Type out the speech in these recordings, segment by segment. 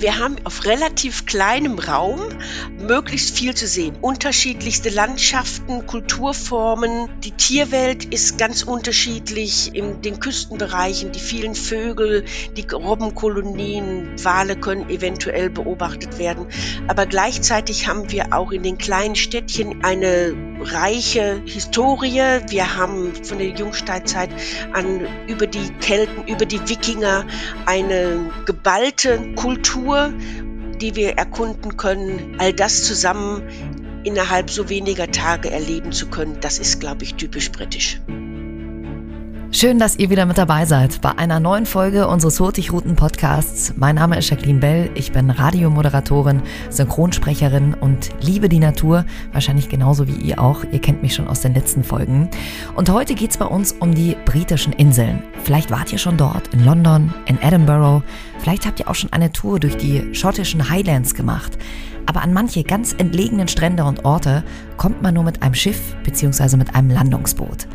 Wir haben auf relativ kleinem Raum möglichst viel zu sehen. Unterschiedlichste Landschaften, Kulturformen. Die Tierwelt ist ganz unterschiedlich in den Küstenbereichen. Die vielen Vögel, die Robbenkolonien, Wale können eventuell beobachtet werden. Aber gleichzeitig haben wir auch in den kleinen Städtchen eine reiche Historie. Wir haben von der Jungsteinzeit an über die Kelten, über die Wikinger eine geballte Kultur, die wir erkunden können. All das zusammen innerhalb so weniger Tage erleben zu können, das ist, glaube ich, typisch britisch. Schön, dass ihr wieder mit dabei seid bei einer neuen Folge unseres Hurtigruten Podcasts. Mein Name ist Jacqueline Bell, ich bin Radiomoderatorin, Synchronsprecherin und liebe die Natur, wahrscheinlich genauso wie ihr auch. Ihr kennt mich schon aus den letzten Folgen. Und heute geht's bei uns um die britischen Inseln. Vielleicht wart ihr schon dort, in London, in Edinburgh, vielleicht habt ihr auch schon eine Tour durch die schottischen Highlands gemacht. Aber an manche ganz entlegenen Strände und Orte kommt man nur mit einem Schiff bzw. mit einem Landungsboot.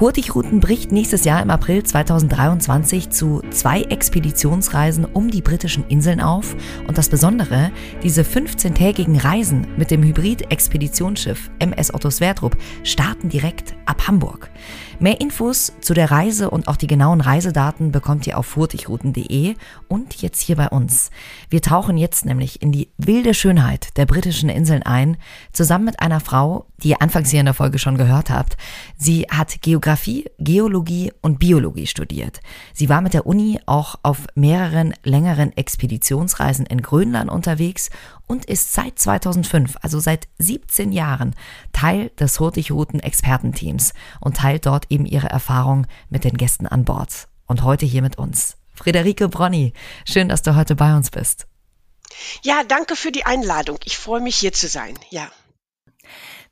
Hurtigruten bricht nächstes Jahr im April 2023 zu zwei Expeditionsreisen um die britischen Inseln auf und das Besondere, diese 15-tägigen Reisen mit dem Hybrid-Expeditionsschiff MS Otto Sverdrup starten direkt ab Hamburg. Mehr Infos zu der Reise und auch die genauen Reisedaten bekommt ihr auf hurtigruten.de und jetzt hier bei uns. Wir tauchen jetzt nämlich in die wilde Schönheit der britischen Inseln ein, zusammen mit einer Frau, die ihr anfangs hier in der Folge schon gehört habt. Sie hat Geografie, Geologie und Biologie studiert. Sie war mit der Uni auch auf mehreren längeren Expeditionsreisen in Grönland unterwegs und ist seit 2005, also seit 17 Jahren, Teil des Hurtigruten Expertenteams und teilt dort eben ihre Erfahrung mit den Gästen an Bord. Und heute hier mit uns. Friederike Bronny, schön, dass du heute bei uns bist. Ja, danke für die Einladung. Ich freue mich hier zu sein. Ja.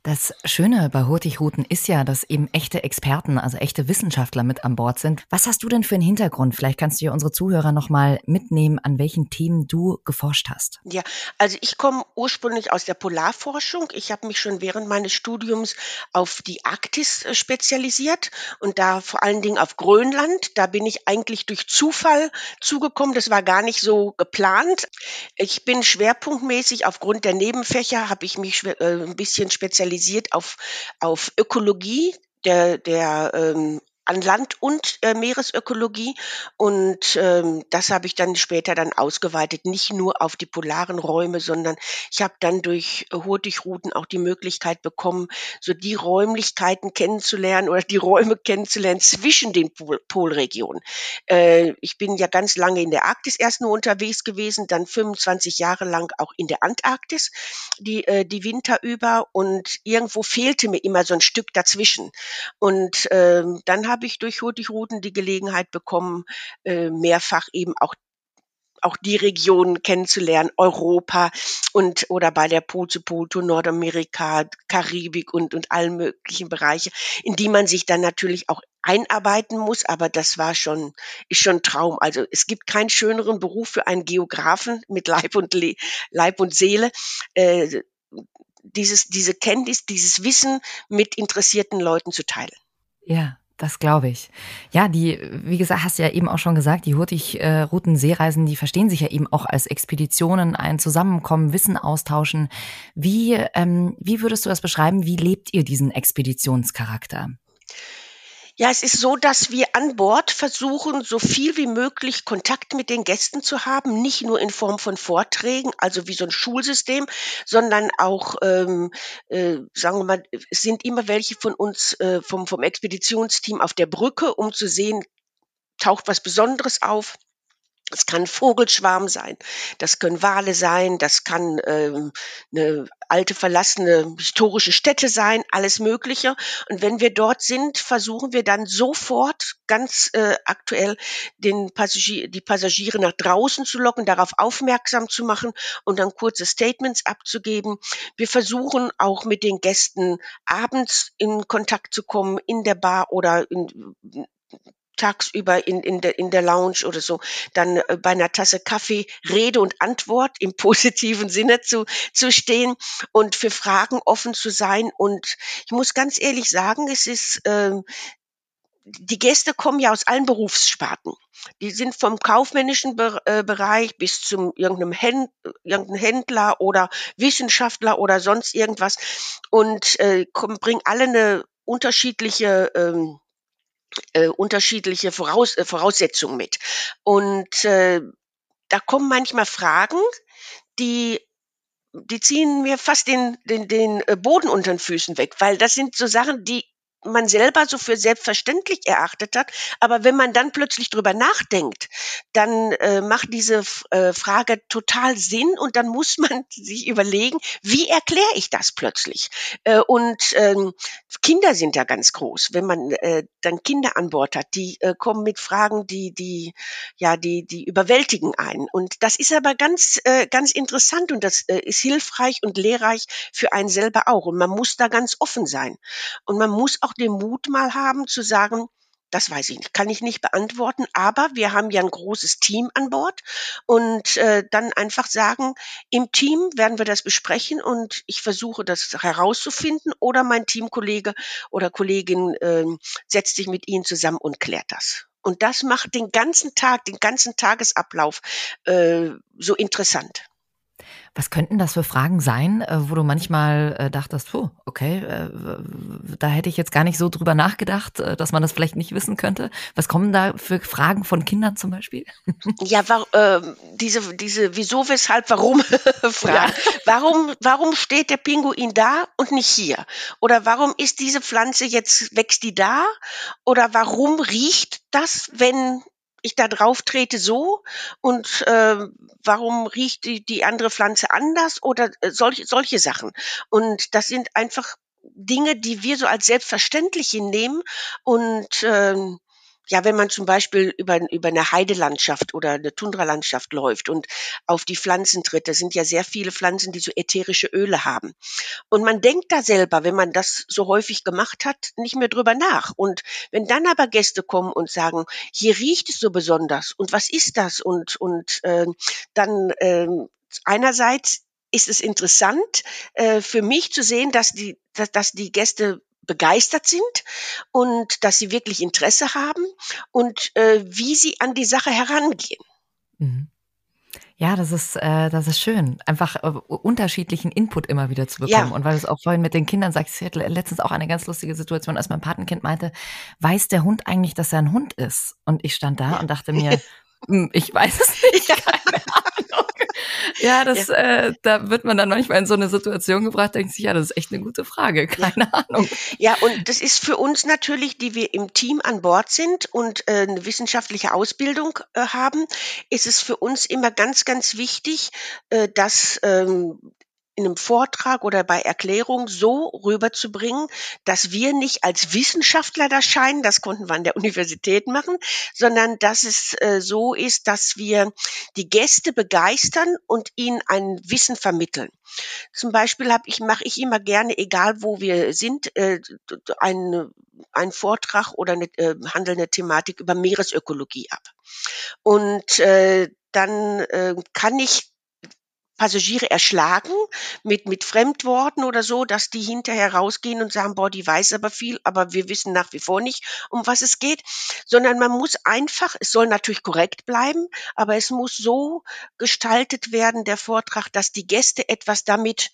Das Schöne bei Hurtigruten ist ja, dass eben echte Experten, also echte Wissenschaftler mit an Bord sind. Was hast du denn für einen Hintergrund? Vielleicht kannst du ja unsere Zuhörer nochmal mitnehmen, an welchen Themen du geforscht hast. Ja, also ich komme ursprünglich aus der Polarforschung. Ich habe mich schon während meines Studiums auf die Arktis äh, spezialisiert und da vor allen Dingen auf Grönland. Da bin ich eigentlich durch Zufall zugekommen. Das war gar nicht so geplant. Ich bin schwerpunktmäßig aufgrund der Nebenfächer habe ich mich äh, ein bisschen spezialisiert spezialisiert auf, auf Ökologie der, der ähm, an Land- und äh, Meeresökologie. Und ähm, das habe ich dann später dann ausgeweitet, nicht nur auf die polaren Räume, sondern ich habe dann durch äh, Hurtigruten auch die Möglichkeit bekommen, so die Räumlichkeiten kennenzulernen oder die Räume kennenzulernen zwischen den Pol Polregionen. Äh, ich bin ja ganz lange in der Arktis erst nur unterwegs gewesen, dann 25 Jahre lang auch in der Antarktis, die, äh, die Winter über. Und irgendwo fehlte mir immer so ein Stück dazwischen. Und äh, dann habe habe ich durch Hurtigruten die Gelegenheit bekommen, äh, mehrfach eben auch auch die Regionen kennenzulernen, Europa und oder bei der Pol zu Pol Tour Nordamerika, Karibik und und allen möglichen Bereiche, in die man sich dann natürlich auch einarbeiten muss, aber das war schon ist schon Traum. Also es gibt keinen schöneren Beruf für einen Geografen mit Leib und Le Leib und Seele. Äh, dieses diese Kenntnis, dieses Wissen mit interessierten Leuten zu teilen. Ja, das glaube ich. Ja, die, wie gesagt, hast du ja eben auch schon gesagt, die Hurtigruten-Seereisen, die verstehen sich ja eben auch als Expeditionen, ein Zusammenkommen, Wissen austauschen. Wie, ähm, wie würdest du das beschreiben? Wie lebt ihr diesen Expeditionscharakter? Ja, es ist so, dass wir an Bord versuchen, so viel wie möglich Kontakt mit den Gästen zu haben, nicht nur in Form von Vorträgen, also wie so ein Schulsystem, sondern auch, ähm, äh, sagen wir mal, es sind immer welche von uns äh, vom, vom Expeditionsteam auf der Brücke, um zu sehen, taucht was Besonderes auf. Es kann Vogelschwarm sein, das können Wale sein, das kann ähm, eine alte verlassene historische Stätte sein, alles Mögliche. Und wenn wir dort sind, versuchen wir dann sofort ganz äh, aktuell den Passagier, die Passagiere nach draußen zu locken, darauf aufmerksam zu machen und dann kurze Statements abzugeben. Wir versuchen auch mit den Gästen abends in Kontakt zu kommen in der Bar oder in, tagsüber in, in, der, in der Lounge oder so, dann äh, bei einer Tasse Kaffee Rede und Antwort im positiven Sinne zu, zu stehen und für Fragen offen zu sein. Und ich muss ganz ehrlich sagen, es ist, äh, die Gäste kommen ja aus allen Berufssparten. Die sind vom kaufmännischen äh, Bereich bis zum irgendeinem Händler oder Wissenschaftler oder sonst irgendwas und äh, kommen, bringen alle eine unterschiedliche ähm, äh, unterschiedliche Voraus äh, Voraussetzungen mit. Und äh, da kommen manchmal Fragen, die die ziehen mir fast den, den, den äh, Boden unter den Füßen weg, weil das sind so Sachen, die man selber so für selbstverständlich erachtet hat. Aber wenn man dann plötzlich drüber nachdenkt, dann äh, macht diese äh, Frage total Sinn und dann muss man sich überlegen, wie erkläre ich das plötzlich? Äh, und ähm, Kinder sind ja ganz groß. Wenn man äh, dann Kinder an Bord hat, die äh, kommen mit Fragen, die, die, ja, die, die überwältigen einen. Und das ist aber ganz, äh, ganz interessant und das äh, ist hilfreich und lehrreich für einen selber auch. Und man muss da ganz offen sein. Und man muss den Mut mal haben zu sagen, das weiß ich nicht, kann ich nicht beantworten, aber wir haben ja ein großes Team an Bord und äh, dann einfach sagen, im Team werden wir das besprechen und ich versuche das herauszufinden oder mein Teamkollege oder Kollegin äh, setzt sich mit Ihnen zusammen und klärt das. Und das macht den ganzen Tag, den ganzen Tagesablauf äh, so interessant. Was könnten das für Fragen sein, äh, wo du manchmal äh, dachtest, puh, okay, äh, da hätte ich jetzt gar nicht so drüber nachgedacht, dass man das vielleicht nicht wissen könnte. Was kommen da für Fragen von Kindern zum Beispiel? Ja, war, äh, diese, diese wieso, weshalb, warum Fragen. Ja. Warum, warum steht der Pinguin da und nicht hier? Oder warum ist diese Pflanze jetzt, wächst die da? Oder warum riecht das, wenn ich da drauf trete so? Und äh, warum riecht die, die andere Pflanze anders? Oder äh, solche, solche Sachen. Und das sind einfach Dinge, die wir so als selbstverständlich hinnehmen. Und ähm, ja, wenn man zum Beispiel über, über eine Heidelandschaft oder eine Tundralandschaft läuft und auf die Pflanzen tritt, da sind ja sehr viele Pflanzen, die so ätherische Öle haben. Und man denkt da selber, wenn man das so häufig gemacht hat, nicht mehr drüber nach. Und wenn dann aber Gäste kommen und sagen, hier riecht es so besonders und was ist das? Und, und äh, dann äh, einerseits ist es interessant äh, für mich zu sehen, dass die, dass, dass die Gäste begeistert sind und dass sie wirklich Interesse haben und äh, wie sie an die Sache herangehen. Mhm. Ja, das ist, äh, das ist schön, einfach äh, unterschiedlichen Input immer wieder zu bekommen. Ja. Und weil du es auch vorhin mit den Kindern sagst, ich hatte letztens auch eine ganz lustige Situation, als mein Patenkind meinte, weiß der Hund eigentlich, dass er ein Hund ist? Und ich stand da und dachte mir, hm, ich weiß es nicht, keine. Ja, das, ja. Äh, da wird man dann manchmal in so eine Situation gebracht, denkt sich, ja, das ist echt eine gute Frage, keine ja. Ahnung. Ja, und das ist für uns natürlich, die wir im Team an Bord sind und äh, eine wissenschaftliche Ausbildung äh, haben, ist es für uns immer ganz, ganz wichtig, äh, dass ähm, in einem Vortrag oder bei Erklärung so rüberzubringen, dass wir nicht als Wissenschaftler da scheinen, das konnten wir an der Universität machen, sondern dass es äh, so ist, dass wir die Gäste begeistern und ihnen ein Wissen vermitteln. Zum Beispiel hab ich, mache ich immer gerne, egal wo wir sind, äh, einen, einen Vortrag oder eine äh, handelnde Thematik über Meeresökologie ab. Und äh, dann kann ich Passagiere erschlagen mit, mit Fremdworten oder so, dass die hinterher rausgehen und sagen, boah, die weiß aber viel, aber wir wissen nach wie vor nicht, um was es geht, sondern man muss einfach, es soll natürlich korrekt bleiben, aber es muss so gestaltet werden, der Vortrag, dass die Gäste etwas damit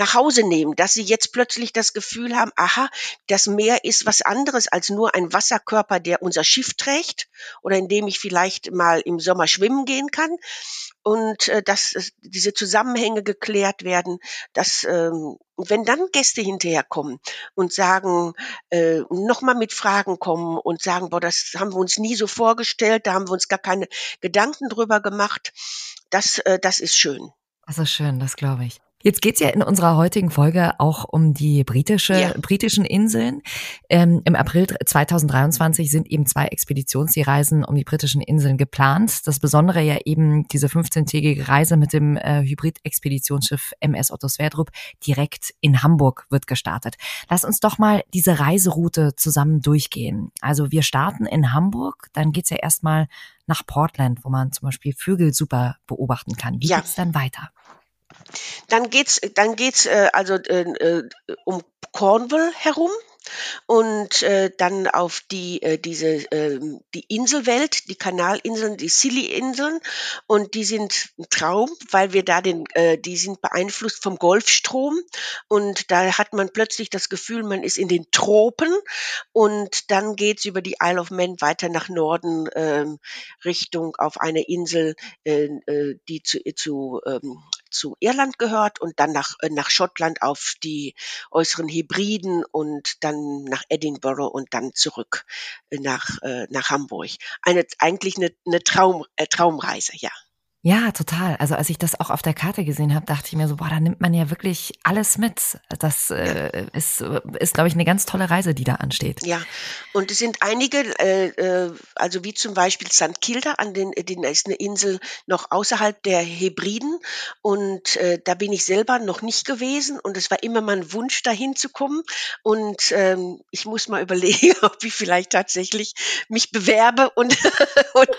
nach Hause nehmen, dass sie jetzt plötzlich das Gefühl haben, aha, das Meer ist was anderes als nur ein Wasserkörper, der unser Schiff trägt oder in dem ich vielleicht mal im Sommer schwimmen gehen kann, und äh, dass äh, diese Zusammenhänge geklärt werden, dass ähm, wenn dann Gäste hinterher kommen und sagen, äh, nochmal mit Fragen kommen und sagen, boah, das haben wir uns nie so vorgestellt, da haben wir uns gar keine Gedanken drüber gemacht, das, äh, das ist schön. Das ist schön, das glaube ich. Jetzt geht's ja in unserer heutigen Folge auch um die britische, ja. britischen Inseln. Ähm, Im April 2023 sind eben zwei Expeditionsreisen um die britischen Inseln geplant. Das Besondere ja eben diese 15-tägige Reise mit dem äh, Hybrid-Expeditionsschiff MS Otto Sverdrup direkt in Hamburg wird gestartet. Lass uns doch mal diese Reiseroute zusammen durchgehen. Also wir starten in Hamburg, dann geht's ja erstmal nach Portland, wo man zum Beispiel Vögel super beobachten kann. Wie ja. geht's dann weiter? Dann geht's, dann geht's äh, also äh, äh, um Cornwall herum. und äh, dann auf die äh, diese äh, die Inselwelt, die Kanalinseln, die Scilly-Inseln und die sind ein Traum, weil wir da den äh, die sind beeinflusst vom Golfstrom und da hat man plötzlich das Gefühl, man ist in den Tropen und dann geht's über die Isle of Man weiter nach Norden ähm, Richtung auf eine Insel, äh, äh, die zu, zu ähm, zu Irland gehört und dann nach, äh, nach Schottland auf die äußeren Hebriden und dann nach Edinburgh und dann zurück äh, nach, äh, nach Hamburg. Eine, eigentlich eine, eine Traum, äh, Traumreise, ja. Ja, total. Also als ich das auch auf der Karte gesehen habe, dachte ich mir so, boah, da nimmt man ja wirklich alles mit. Das äh, ist, ist glaube ich, eine ganz tolle Reise, die da ansteht. Ja, und es sind einige, äh, äh, also wie zum Beispiel St. Kilda, an den, den ist eine Insel noch außerhalb der Hebriden und äh, da bin ich selber noch nicht gewesen und es war immer mein Wunsch, dahin zu kommen und ähm, ich muss mal überlegen, ob ich vielleicht tatsächlich mich bewerbe und, und,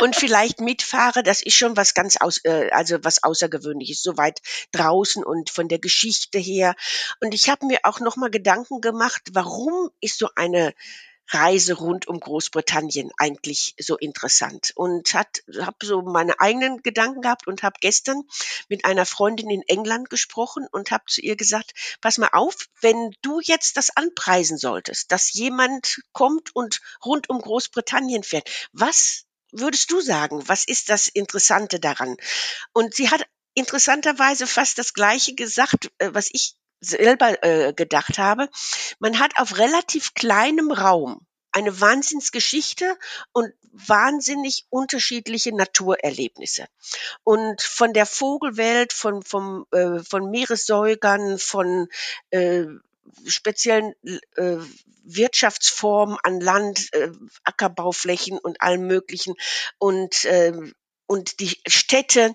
und vielleicht mitfahre. Das ist schon was was ganz aus, äh, also was Außergewöhnliches, so weit draußen und von der Geschichte her. Und ich habe mir auch noch mal Gedanken gemacht, warum ist so eine Reise rund um Großbritannien eigentlich so interessant und hat habe so meine eigenen Gedanken gehabt und habe gestern mit einer Freundin in England gesprochen und habe zu ihr gesagt, pass mal auf, wenn du jetzt das anpreisen solltest, dass jemand kommt und rund um Großbritannien fährt, was würdest du sagen? Was ist das Interessante daran? Und sie hat interessanterweise fast das Gleiche gesagt, äh, was ich selber äh, gedacht habe. Man hat auf relativ kleinem Raum eine Wahnsinnsgeschichte und wahnsinnig unterschiedliche Naturerlebnisse. Und von der Vogelwelt, von, vom, äh, von Meeressäugern, von äh, speziellen äh, Wirtschaftsformen an Land, äh, Ackerbauflächen und allem Möglichen. Und, äh, und die Städte,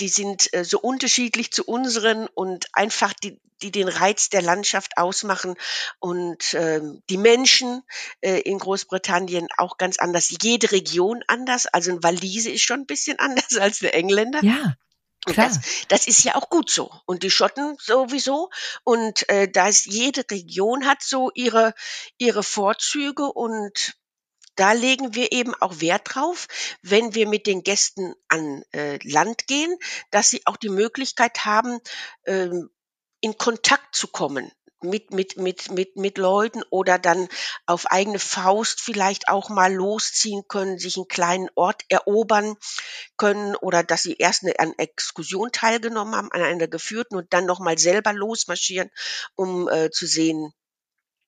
die sind äh, so unterschiedlich zu unseren und einfach die, die den Reiz der Landschaft ausmachen und äh, die Menschen äh, in Großbritannien auch ganz anders. Jede Region anders. Also ein Walise ist schon ein bisschen anders als der Engländer. Ja. Klar. Das, das ist ja auch gut so. Und die Schotten sowieso. Und äh, da ist jede Region hat so ihre, ihre Vorzüge und da legen wir eben auch Wert drauf, wenn wir mit den Gästen an äh, Land gehen, dass sie auch die Möglichkeit haben, ähm, in Kontakt zu kommen mit, mit, mit, mit, mit Leuten oder dann auf eigene Faust vielleicht auch mal losziehen können, sich einen kleinen Ort erobern können oder dass sie erst eine, an Exkursion teilgenommen haben, an einer geführten und dann nochmal selber losmarschieren, um äh, zu sehen,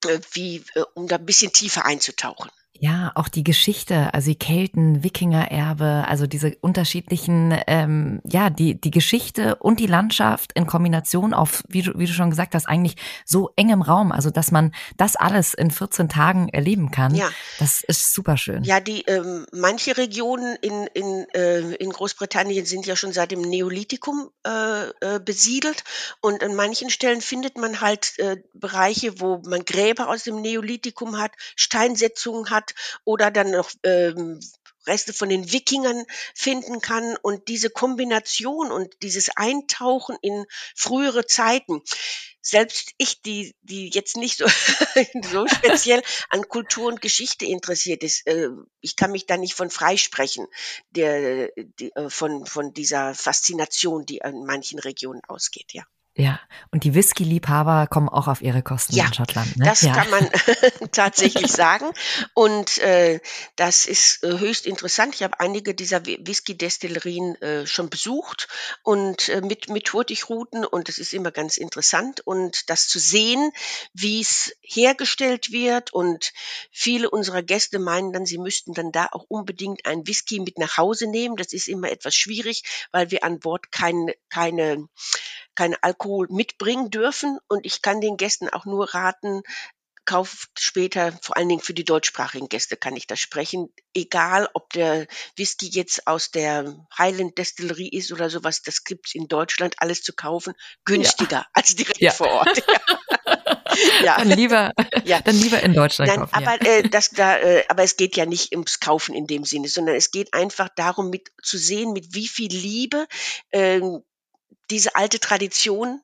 äh, wie, äh, um da ein bisschen tiefer einzutauchen. Ja, auch die Geschichte, also die Kelten, Wikingererbe, also diese unterschiedlichen, ähm, ja, die, die Geschichte und die Landschaft in Kombination auf, wie du, wie du schon gesagt hast, eigentlich so engem Raum, also dass man das alles in 14 Tagen erleben kann. Ja. Das ist super schön. Ja, die ähm, manche Regionen in, in, äh, in Großbritannien sind ja schon seit dem Neolithikum äh, äh, besiedelt und an manchen Stellen findet man halt äh, Bereiche, wo man Gräber aus dem Neolithikum hat, Steinsetzungen hat, oder dann noch ähm, Reste von den Wikingern finden kann und diese Kombination und dieses Eintauchen in frühere Zeiten. Selbst ich, die, die jetzt nicht so, so speziell an Kultur und Geschichte interessiert ist, äh, ich kann mich da nicht von freisprechen, der, die, äh, von, von dieser Faszination, die an manchen Regionen ausgeht, ja. Ja, und die Whisky-Liebhaber kommen auch auf ihre Kosten ja, in Schottland. Ne? Das ja. kann man tatsächlich sagen. Und äh, das ist äh, höchst interessant. Ich habe einige dieser Whisky-Destillerien äh, schon besucht und äh, mit, mit Hurtigruten und es ist immer ganz interessant. Und das zu sehen, wie es hergestellt wird. Und viele unserer Gäste meinen dann, sie müssten dann da auch unbedingt ein Whisky mit nach Hause nehmen. Das ist immer etwas schwierig, weil wir an Bord kein, keine keinen Alkohol mitbringen dürfen. Und ich kann den Gästen auch nur raten, kauft später, vor allen Dingen für die deutschsprachigen Gäste kann ich das sprechen, egal ob der Whisky jetzt aus der Highland Destillerie ist oder sowas, das gibt's in Deutschland alles zu kaufen, günstiger ja. als direkt ja. vor Ort. ja. Dann lieber, ja. dann lieber in Deutschland Nein, kaufen. Aber, äh, das, da, äh, aber es geht ja nicht ums Kaufen in dem Sinne, sondern es geht einfach darum, mit zu sehen, mit wie viel Liebe äh, diese alte Tradition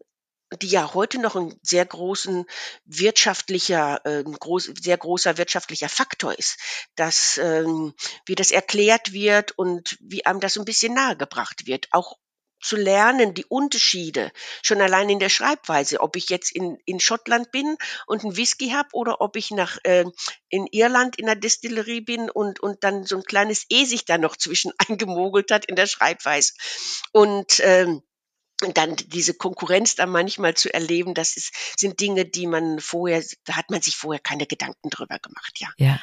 die ja heute noch ein sehr großen wirtschaftlicher, äh, groß, sehr großer wirtschaftlicher Faktor ist, dass ähm, wie das erklärt wird und wie einem das so ein bisschen nahegebracht wird, auch zu lernen, die Unterschiede, schon allein in der Schreibweise, ob ich jetzt in, in Schottland bin und einen Whisky habe oder ob ich nach äh, in Irland in der Destillerie bin und, und dann so ein kleines E sich da noch zwischen eingemogelt hat in der Schreibweise. Und ähm, dann diese Konkurrenz da manchmal zu erleben, das ist, sind Dinge, die man vorher, da hat man sich vorher keine Gedanken drüber gemacht, ja. Ja.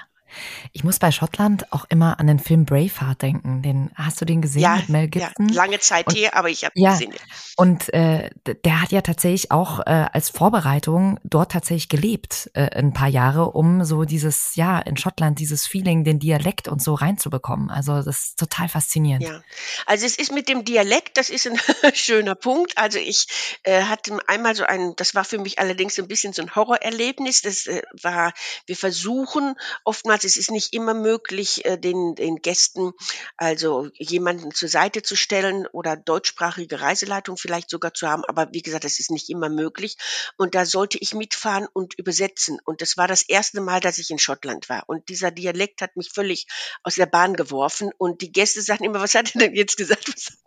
Ich muss bei Schottland auch immer an den Film Braveheart denken. Den hast du den gesehen Ja, mit Mel ja, Gibson? lange Zeit Und her, aber ich habe ihn ja, gesehen. ja. und äh, der hat ja tatsächlich auch äh, als Vorbereitung dort tatsächlich gelebt, äh, ein paar Jahre, um so dieses, ja, in Schottland dieses Feeling, den Dialekt und so reinzubekommen. Also das ist total faszinierend. Ja, also es ist mit dem Dialekt, das ist ein schöner Punkt. Also ich äh, hatte einmal so ein, das war für mich allerdings ein bisschen so ein Horrorerlebnis. Das äh, war, wir versuchen oftmals, es ist nicht immer möglich, äh, den, den Gästen also jemanden zur Seite zu stellen oder deutschsprachige Reiseleitung vielleicht sogar zu haben. Aber wie gesagt, das ist nicht immer möglich. Und da sollte ich mitfahren und übersetzen. Und das war das erste Mal, dass ich in Schottland war. Und dieser Dialekt hat mich völlig aus der Bahn geworfen. Und die Gäste sagten immer, was hat er denn jetzt gesagt? Was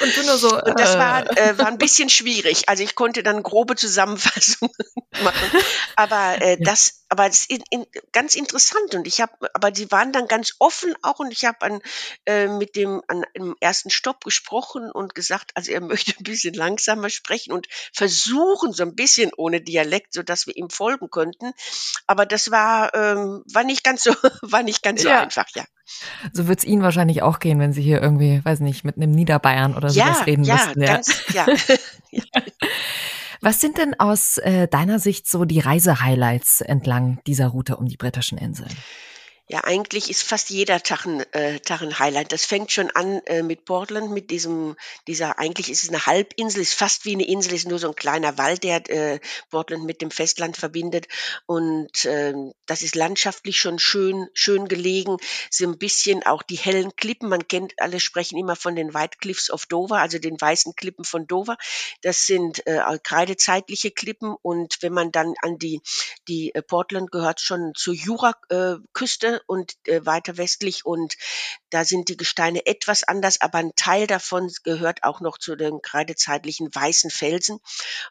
Und du nur so, und das äh, war, äh, war ein bisschen schwierig. Also ich konnte dann grobe Zusammenfassungen machen. Aber äh, das, aber das ist in, in, ganz interessant. Und ich habe, aber sie waren dann ganz offen auch und ich habe an äh, mit dem an im ersten Stopp gesprochen und gesagt, also er möchte ein bisschen langsamer sprechen und versuchen so ein bisschen ohne Dialekt, so dass wir ihm folgen könnten. Aber das war ähm, war nicht ganz so war nicht ganz so Ja. einfach, ja. So wird's Ihnen wahrscheinlich auch gehen, wenn Sie hier irgendwie, weiß nicht, mit einem Niederbayern oder sowas Ja, reden ja, müssten. Ja. ganz, ja. Was sind denn aus äh, deiner Sicht so die Reisehighlights entlang dieser Route um die britischen Inseln? Ja, eigentlich ist fast jeder Tag ein, äh, Tag ein Highlight. Das fängt schon an äh, mit Portland, mit diesem, dieser, eigentlich ist es eine Halbinsel, ist fast wie eine Insel, ist nur so ein kleiner Wald, der äh, Portland mit dem Festland verbindet. Und ähm, das ist landschaftlich schon schön, schön gelegen. So ein bisschen auch die hellen Klippen. Man kennt, alle sprechen immer von den White Cliffs of Dover, also den weißen Klippen von Dover. Das sind äh, kreidezeitliche Klippen. Und wenn man dann an die, die äh, Portland gehört schon zur Juraküste und äh, weiter westlich und da sind die Gesteine etwas anders, aber ein Teil davon gehört auch noch zu den kreidezeitlichen weißen Felsen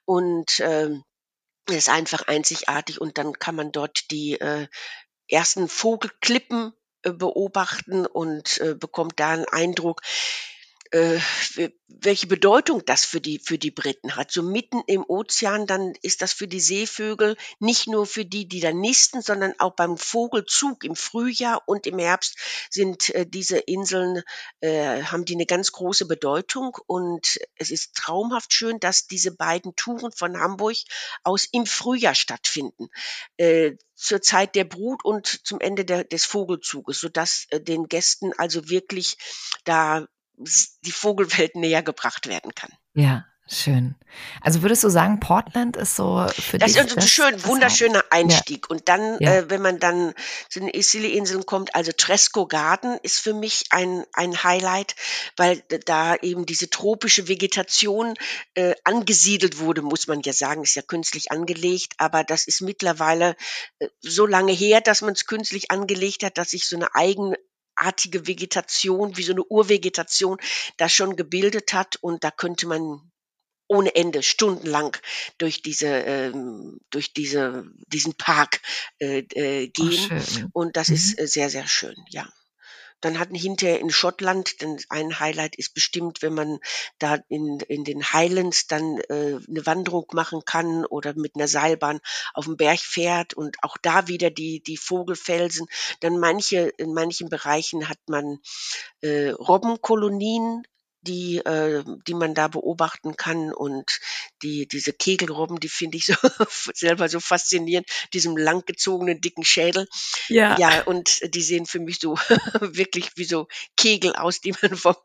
und das ist einfach einzigartig und dann kann man dort die äh, ersten Vogelklippen äh, beobachten und äh, bekommt da einen Eindruck, äh, welche Bedeutung das für die, für die Briten hat. So mitten im Ozean, dann ist das für die Seevögel nicht nur für die, die da nisten, sondern auch beim Vogelzug im Frühjahr und im Herbst sind äh, diese Inseln, äh, haben die eine ganz große Bedeutung und es ist traumhaft schön, dass diese beiden Touren von Hamburg aus im Frühjahr stattfinden. Äh, zur Zeit der Brut und zum Ende der, des Vogelzuges, sodass äh, den Gästen also wirklich da die Vogelwelt näher gebracht werden kann. Ja, schön. Also würdest du sagen, Portland ist so für Das dich ist ein schön, das wunderschöner Haupt- Einstieg. Und dann, Ja. äh, wenn man dann zu den Isili-Inseln kommt, also Tresco Garden ist für mich ein, ein Highlight, weil da eben diese tropische Vegetation äh, angesiedelt wurde, muss man ja sagen, ist ja künstlich angelegt, aber das ist mittlerweile äh, so lange her, dass man es künstlich angelegt hat, dass sich so eine eigenartige Vegetation, wie so eine Urvegetation, da schon gebildet hat und da könnte man ohne Ende stundenlang durch diese ähm, durch diese diesen Park äh, äh, Oh, gehen schön. und das Mhm. ist äh, sehr sehr schön ja dann hatten hinterher in Schottland, denn ein Highlight ist bestimmt, wenn man da in, in den Highlands dann äh, eine Wanderung machen kann oder mit einer Seilbahn auf den Berg fährt und auch da wieder die, die Vogelfelsen. Dann manche, in manchen Bereichen hat man äh, Robbenkolonien, die, äh, die man da beobachten kann und die, diese Kegelrobben, die finde ich so selber so faszinierend, diesem langgezogenen dicken Schädel. Ja. Ja, und die sehen für mich so wirklich wie so Kegel aus, die man vom,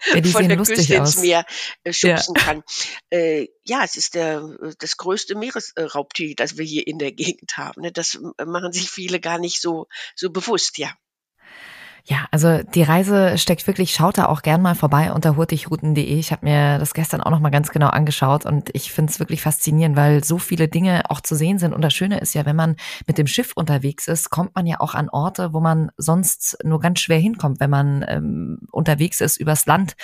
Ja, von der Küste ins. Meer äh, schubsen kann. Äh, ja, es ist der, das größte Meeresraubtier, das wir hier in der Gegend haben. Ne? Das äh, machen sich viele gar nicht so, so bewusst, ja. Ja, also die Reise steckt wirklich, schaut da auch gern mal vorbei unter hurtigruten.de. Ich habe mir das gestern auch noch mal ganz genau angeschaut und ich finde es wirklich faszinierend, weil so viele Dinge auch zu sehen sind. Und das Schöne ist ja, wenn man mit dem Schiff unterwegs ist, kommt man ja auch an Orte, wo man sonst nur ganz schwer hinkommt, wenn man ähm, unterwegs ist übers Land.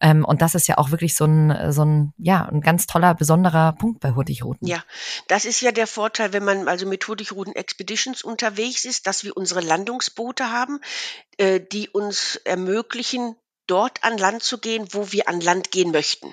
Ähm, und das ist ja auch wirklich so ein, so ein, ja, ein ganz toller, besonderer Punkt bei Hurtigruten. Ja, das ist ja der Vorteil, wenn man also mit Hurtigruten Expeditions unterwegs ist, dass wir unsere Landungsboote haben, äh, die uns ermöglichen, dort an Land zu gehen, wo wir an Land gehen möchten.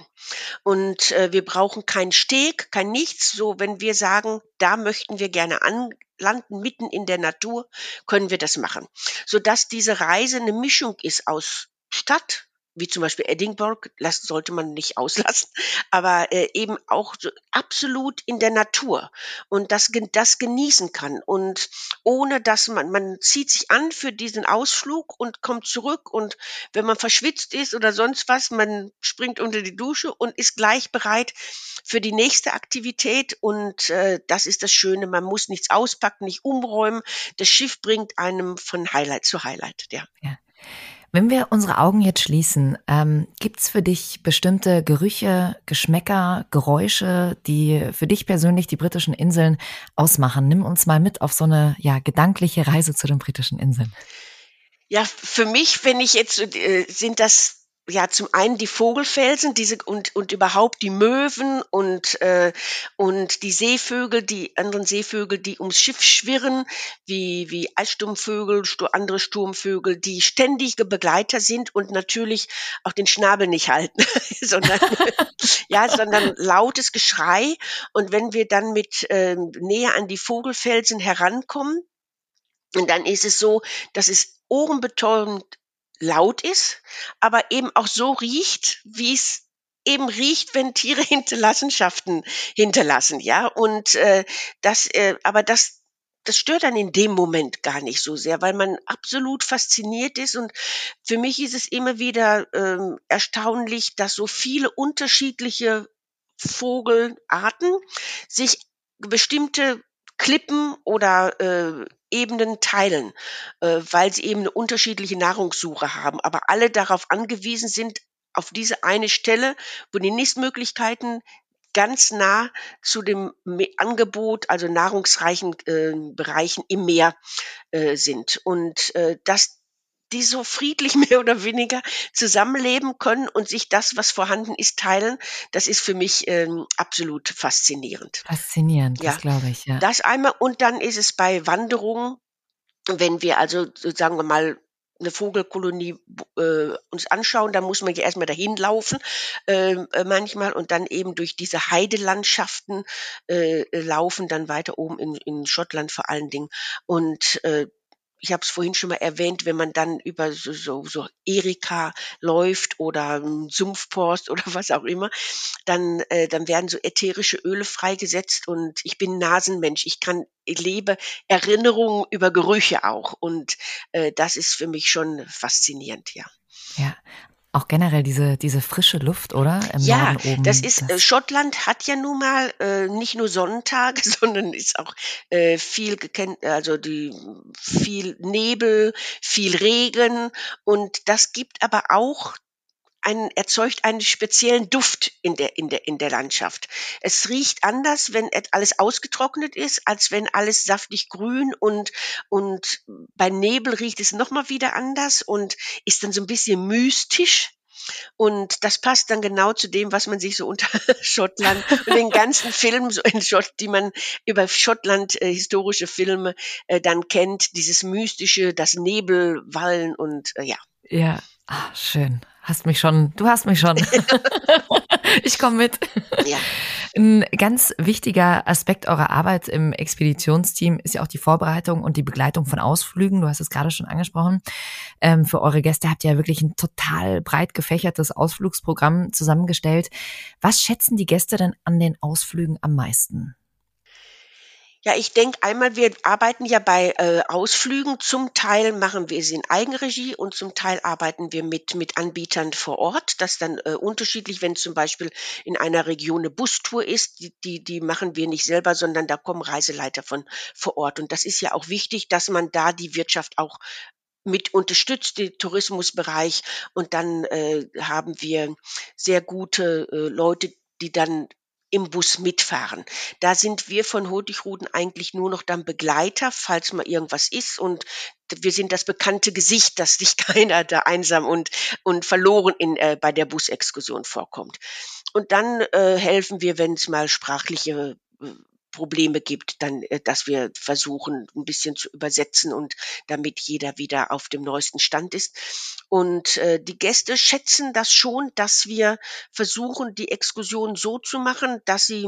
Und äh, wir brauchen keinen Steg, kein nichts. So, wenn wir sagen, da möchten wir gerne anlanden, mitten in der Natur, können wir das machen. Sodass diese Reise eine Mischung ist aus Stadt, wie zum Beispiel Edinburgh, das sollte man nicht auslassen, aber äh, eben auch so absolut in der Natur und das, das genießen kann und ohne dass man, man zieht sich an für diesen Ausflug und kommt zurück und wenn man verschwitzt ist oder sonst was, man springt unter die Dusche und ist gleich bereit für die nächste Aktivität und äh, das ist das Schöne, man muss nichts auspacken, nicht umräumen, das Schiff bringt einem von Highlight zu Highlight, ja. ja. Wenn wir unsere Augen jetzt schließen, ähm, gibt's für dich bestimmte Gerüche, Geschmäcker, Geräusche, die für dich persönlich die britischen Inseln ausmachen? Nimm uns mal mit auf so eine ja, gedankliche Reise zu den britischen Inseln. Ja, für mich, wenn ich jetzt, äh, sind das ja zum einen die Vogelfelsen diese und und überhaupt die Möwen und äh, und die Seevögel die anderen Seevögel die ums Schiff schwirren wie wie Eissturmvögel Stu andere Sturmvögel die ständige Begleiter sind und natürlich auch den Schnabel nicht halten sondern ja sondern lautes Geschrei. Und wenn wir dann mit ähm, näher an die Vogelfelsen herankommen und dann ist es so dass es ohrenbetäubend laut ist, aber eben auch so riecht, wie es eben riecht, wenn Tiere Hinterlassenschaften hinterlassen, ja. Und äh, das, äh, aber das das stört dann in dem Moment gar nicht so sehr, weil man absolut fasziniert ist. Und für mich ist es immer wieder ähm, erstaunlich, dass so viele unterschiedliche Vogelarten sich bestimmte Klippen oder äh, Ebenen teilen, äh, weil sie eben eine unterschiedliche Nahrungssuche haben, aber alle darauf angewiesen sind, auf diese eine Stelle, wo die Nistmöglichkeiten ganz nah zu dem Angebot, also nahrungsreichen äh, Bereichen im Meer äh, sind. Und äh, das die so friedlich mehr oder weniger zusammenleben können und sich das, was vorhanden ist, teilen, das ist für mich ähm, absolut faszinierend. Faszinierend, ja. das glaube ich, ja. Das einmal und dann ist es bei Wanderungen, wenn wir also, sagen wir mal, eine Vogelkolonie äh, uns anschauen, da muss man ja erstmal dahin laufen ähm, äh, manchmal und dann eben durch diese Heidelandschaften äh, laufen, dann weiter oben in, in Schottland vor allen Dingen. Und äh, ich habe es vorhin schon mal erwähnt, wenn man dann über so, so, so Erika läuft oder Sumpfpost oder was auch immer, dann, äh, dann werden so ätherische Öle freigesetzt und ich bin Nasenmensch. Ich kann, ich lebe Erinnerungen über Gerüche auch und äh, das ist für mich schon faszinierend, ja. Ja, auch generell diese, diese frische Luft, oder? Im ja, das ist, das äh, Schottland hat ja nun mal äh, nicht nur Sonnentage, sondern ist auch äh, viel gekennt, also die viel Nebel, viel Regen und das gibt aber auch einen, erzeugt einen speziellen Duft in der, in der, in der Landschaft. Es riecht anders, wenn alles ausgetrocknet ist, als wenn alles saftig grün und, und bei Nebel riecht es nochmal wieder anders und ist dann so ein bisschen mystisch. Und das passt dann genau zu dem, was man sich so unter Schottland und den ganzen Filmen, so in Schott, die man über Schottland äh, historische Filme äh, dann kennt, dieses mystische, das Nebelwallen und äh, ja. Ja, ah, schön. Hast mich schon, du hast mich schon. ich komme mit. Ja. Ein ganz wichtiger Aspekt eurer Arbeit im Expeditionsteam ist ja auch die Vorbereitung und die Begleitung von Ausflügen. Du hast es gerade schon angesprochen. Ähm, für eure Gäste habt ihr ja wirklich ein total breit gefächertes Ausflugsprogramm zusammengestellt. Was schätzen die Gäste denn an den Ausflügen am meisten? Ja, ich denke einmal, wir arbeiten ja bei äh, Ausflügen. Zum Teil machen wir sie in Eigenregie und zum Teil arbeiten wir mit, mit Anbietern vor Ort. Das dann äh, unterschiedlich, wenn zum Beispiel in einer Region eine Bustour ist, die, die, die machen wir nicht selber, sondern da kommen Reiseleiter von vor Ort. Und das ist ja auch wichtig, dass man da die Wirtschaft auch mit unterstützt, den Tourismusbereich. Und dann äh, haben wir sehr gute äh, Leute, die dann im Bus mitfahren. Da sind wir von Honigruden eigentlich nur noch dann Begleiter, falls mal irgendwas ist. Und wir sind das bekannte Gesicht, dass sich keiner da einsam und, und verloren in, äh, bei der Busexkursion vorkommt. Und dann äh, helfen wir, wenn es mal sprachliche äh, Probleme gibt, dann, äh, dass wir versuchen, ein bisschen zu übersetzen und damit jeder wieder auf dem neuesten Stand ist. Und äh, die Gäste schätzen das schon, dass wir versuchen, die Exkursion so zu machen, dass sie,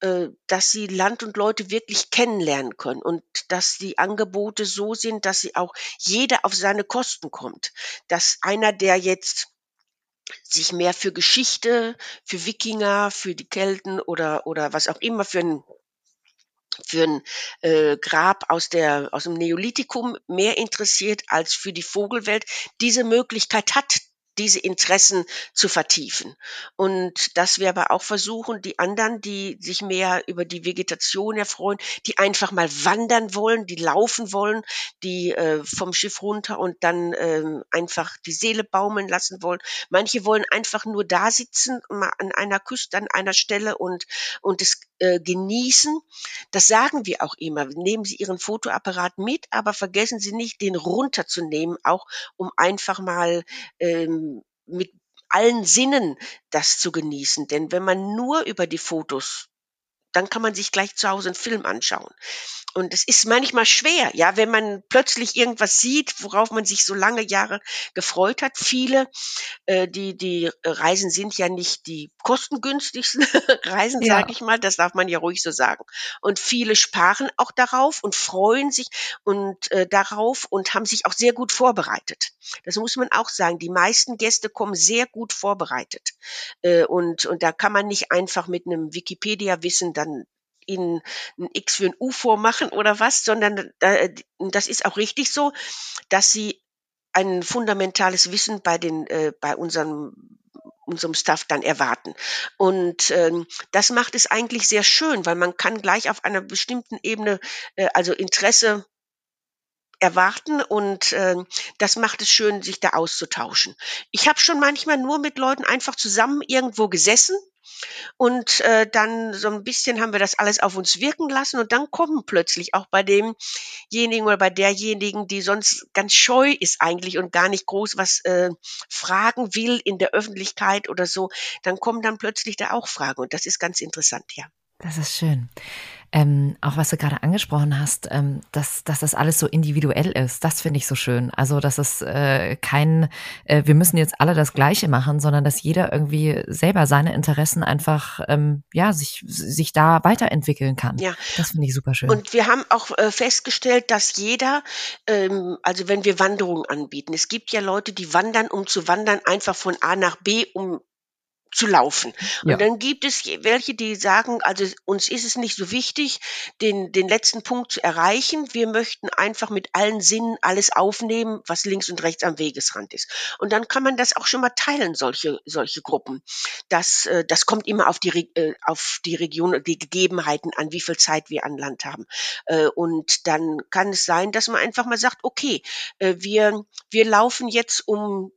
äh, dass sie Land und Leute wirklich kennenlernen können und dass die Angebote so sind, dass sie auch jeder auf seine Kosten kommt. Dass einer, der jetzt sich mehr für Geschichte, für Wikinger, für die Kelten oder, oder was auch immer für ein für ein äh, Grab aus der aus dem Neolithikum mehr interessiert als für die Vogelwelt. Diese Möglichkeit hat diese Interessen zu vertiefen. Und dass wir aber auch versuchen, die anderen, die sich mehr über die Vegetation erfreuen, die einfach mal wandern wollen, die laufen wollen, die äh, vom Schiff runter und dann äh, einfach die Seele baumeln lassen wollen. Manche wollen einfach nur da sitzen, mal an einer Küste, an einer Stelle und, und es äh, genießen. Das sagen wir auch immer. Nehmen Sie Ihren Fotoapparat mit, aber vergessen Sie nicht, den runterzunehmen, auch um einfach mal ähm, mit allen Sinnen das zu genießen. Denn wenn man nur über die Fotos dann kann man sich gleich zu Hause einen Film anschauen. Und es ist manchmal schwer, ja, wenn man plötzlich irgendwas sieht, worauf man sich so lange Jahre gefreut hat. Viele, äh, die, die Reisen sind ja nicht die kostengünstigsten Reisen, ja. sage ich mal. Das darf man ja ruhig so sagen. Und viele sparen auch darauf und freuen sich und äh, darauf und haben sich auch sehr gut vorbereitet. Das muss man auch sagen. Die meisten Gäste kommen sehr gut vorbereitet. Äh, und, und da kann man nicht einfach mit einem Wikipedia-Wissen dann ihnen ein X für ein U vormachen oder was, sondern das ist auch richtig so, dass sie ein fundamentales Wissen bei den äh, bei unserem unserem Staff dann erwarten. Und ähm, das macht es eigentlich sehr schön, weil man kann gleich auf einer bestimmten Ebene, äh, also Interesse erwarten und äh, das macht es schön, sich da auszutauschen. Ich habe schon manchmal nur mit Leuten einfach zusammen irgendwo gesessen und äh, dann so ein bisschen haben wir das alles auf uns wirken lassen und dann kommen plötzlich auch bei demjenigen oder bei derjenigen, die sonst ganz scheu ist eigentlich und gar nicht groß was äh, fragen will in der Öffentlichkeit oder so, dann kommen dann plötzlich da auch Fragen und das ist ganz interessant, ja. Das ist schön. Ähm, auch was du gerade angesprochen hast, ähm, dass, dass das alles so individuell ist, das finde ich so schön. Also, dass es äh, kein, äh, wir müssen jetzt alle das Gleiche machen, sondern dass jeder irgendwie selber seine Interessen einfach, ähm, ja, sich, sich da weiterentwickeln kann. Ja. Das finde ich super schön. Und wir haben auch äh, festgestellt, dass jeder, ähm, also wenn wir Wanderungen anbieten, es gibt ja Leute, die wandern, um zu wandern, einfach von A nach B, um zu laufen. Ja. Und dann gibt es welche, die sagen, also uns ist es nicht so wichtig, den, den letzten Punkt zu erreichen. Wir möchten einfach mit allen Sinnen alles aufnehmen, was links und rechts am Wegesrand ist. Und dann kann man das auch schon mal teilen, solche, solche Gruppen. Das, äh, das kommt immer auf die, äh, auf die Region, die Gegebenheiten an, wie viel Zeit wir an Land haben. Äh, und dann kann es sein, dass man einfach mal sagt, okay, wir, wir laufen jetzt um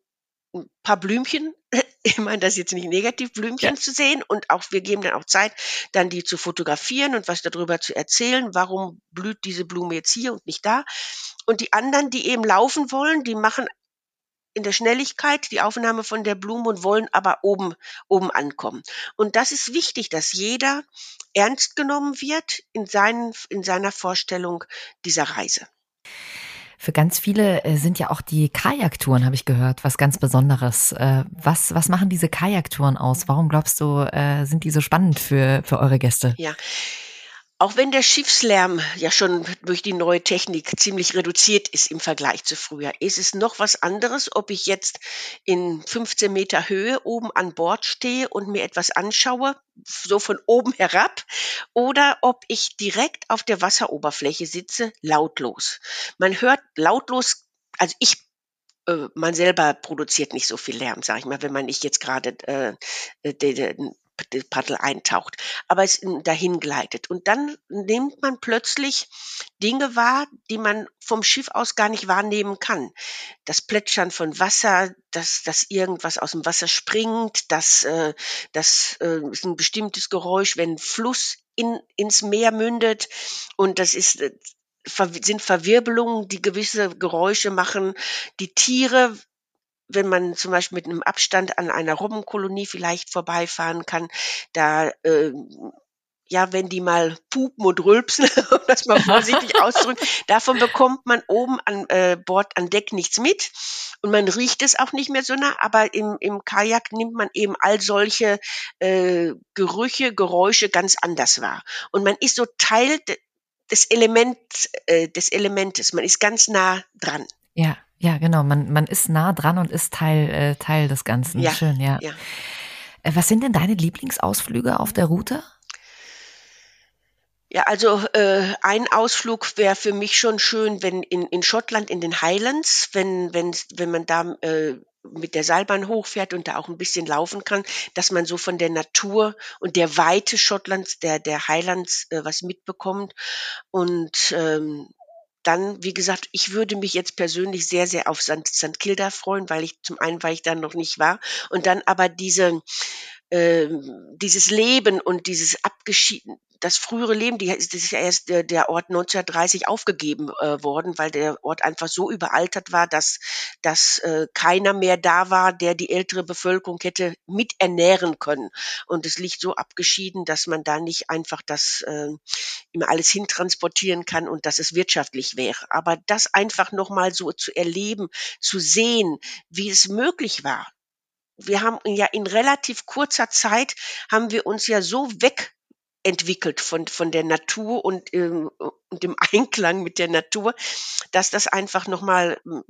ein paar Blümchen, ich meine das jetzt nicht negativ, Blümchen ja. zu sehen und auch wir geben dann auch Zeit, dann die zu fotografieren und was darüber zu erzählen, warum blüht diese Blume jetzt hier und nicht da. Und die anderen, die eben laufen wollen, die machen in der Schnelligkeit die Aufnahme von der Blume und wollen aber oben, oben ankommen. Und das ist wichtig, dass jeder ernst genommen wird in, seinen, in seiner Vorstellung dieser Reise. Für ganz viele äh, sind ja auch die Kajaktouren, habe ich gehört, was ganz Besonderes. Äh, was, was machen diese Kajaktouren aus? Warum glaubst du, äh, sind die so spannend für, für eure Gäste? Ja, auch wenn der Schiffslärm ja schon durch die neue Technik ziemlich reduziert ist im Vergleich zu früher, ist es noch was anderes, ob ich jetzt in 15 Meter Höhe oben an Bord stehe und mir etwas anschaue, so von oben herab, oder ob ich direkt auf der Wasseroberfläche sitze, lautlos. Man hört lautlos, also ich äh, man selber produziert nicht so viel Lärm, sage ich mal, wenn man nicht jetzt gerade äh, den Paddel eintaucht, aber es dahin gleitet. Und dann nimmt man plötzlich Dinge wahr, die man vom Schiff aus gar nicht wahrnehmen kann. Das Plätschern von Wasser, dass, dass irgendwas aus dem Wasser springt, dass äh, das äh, ist ein bestimmtes Geräusch, wenn Fluss in, ins Meer mündet. Und das ist äh, sind Verwirbelungen, die gewisse Geräusche machen. Die Tiere wenn man zum Beispiel mit einem Abstand an einer Robbenkolonie vielleicht vorbeifahren kann, da äh, ja, wenn die mal pupen und rülpsen, um das mal vorsichtig auszudrücken, davon bekommt man oben an äh, Bord, an Deck nichts mit und man riecht es auch nicht mehr so nah, aber im, im Kajak nimmt man eben all solche äh, Gerüche, Geräusche ganz anders wahr. Und man ist so Teil des Elements, äh, des Elementes, man ist ganz nah dran. Ja. Ja, genau. Man, man ist nah dran und ist Teil, äh, Teil des Ganzen. Ja, Schön, ja. ja. Äh, was sind denn deine Lieblingsausflüge auf der Route? Ja, also äh, ein Ausflug wäre für mich schon schön, wenn in, in Schottland in den Highlands, wenn, wenn, wenn man da äh, mit der Seilbahn hochfährt und da auch ein bisschen laufen kann, dass man so von der Natur und der Weite Schottlands, der, der Highlands äh, was mitbekommt. Und ähm, dann, wie gesagt, ich würde mich jetzt persönlich sehr, sehr auf St. Kilda freuen, weil ich zum einen, weil ich dann noch nicht war und dann aber diese, äh, dieses Leben und dieses abgeschieden, das frühere Leben, die, das ist ja erst der, der Ort 1930 aufgegeben äh, worden, weil der Ort einfach so überaltert war, dass, dass äh, keiner mehr da war, der die ältere Bevölkerung hätte miternähren können. Und es liegt so abgeschieden, dass man da nicht einfach das äh, immer alles hintransportieren kann und dass es wirtschaftlich wäre. Aber das einfach nochmal so zu erleben, zu sehen, wie es möglich war, wir haben ja in relativ kurzer Zeit haben wir uns ja so weg entwickelt von, von der Natur und, ähm, und dem Einklang mit der Natur, dass das einfach nochmal, hm,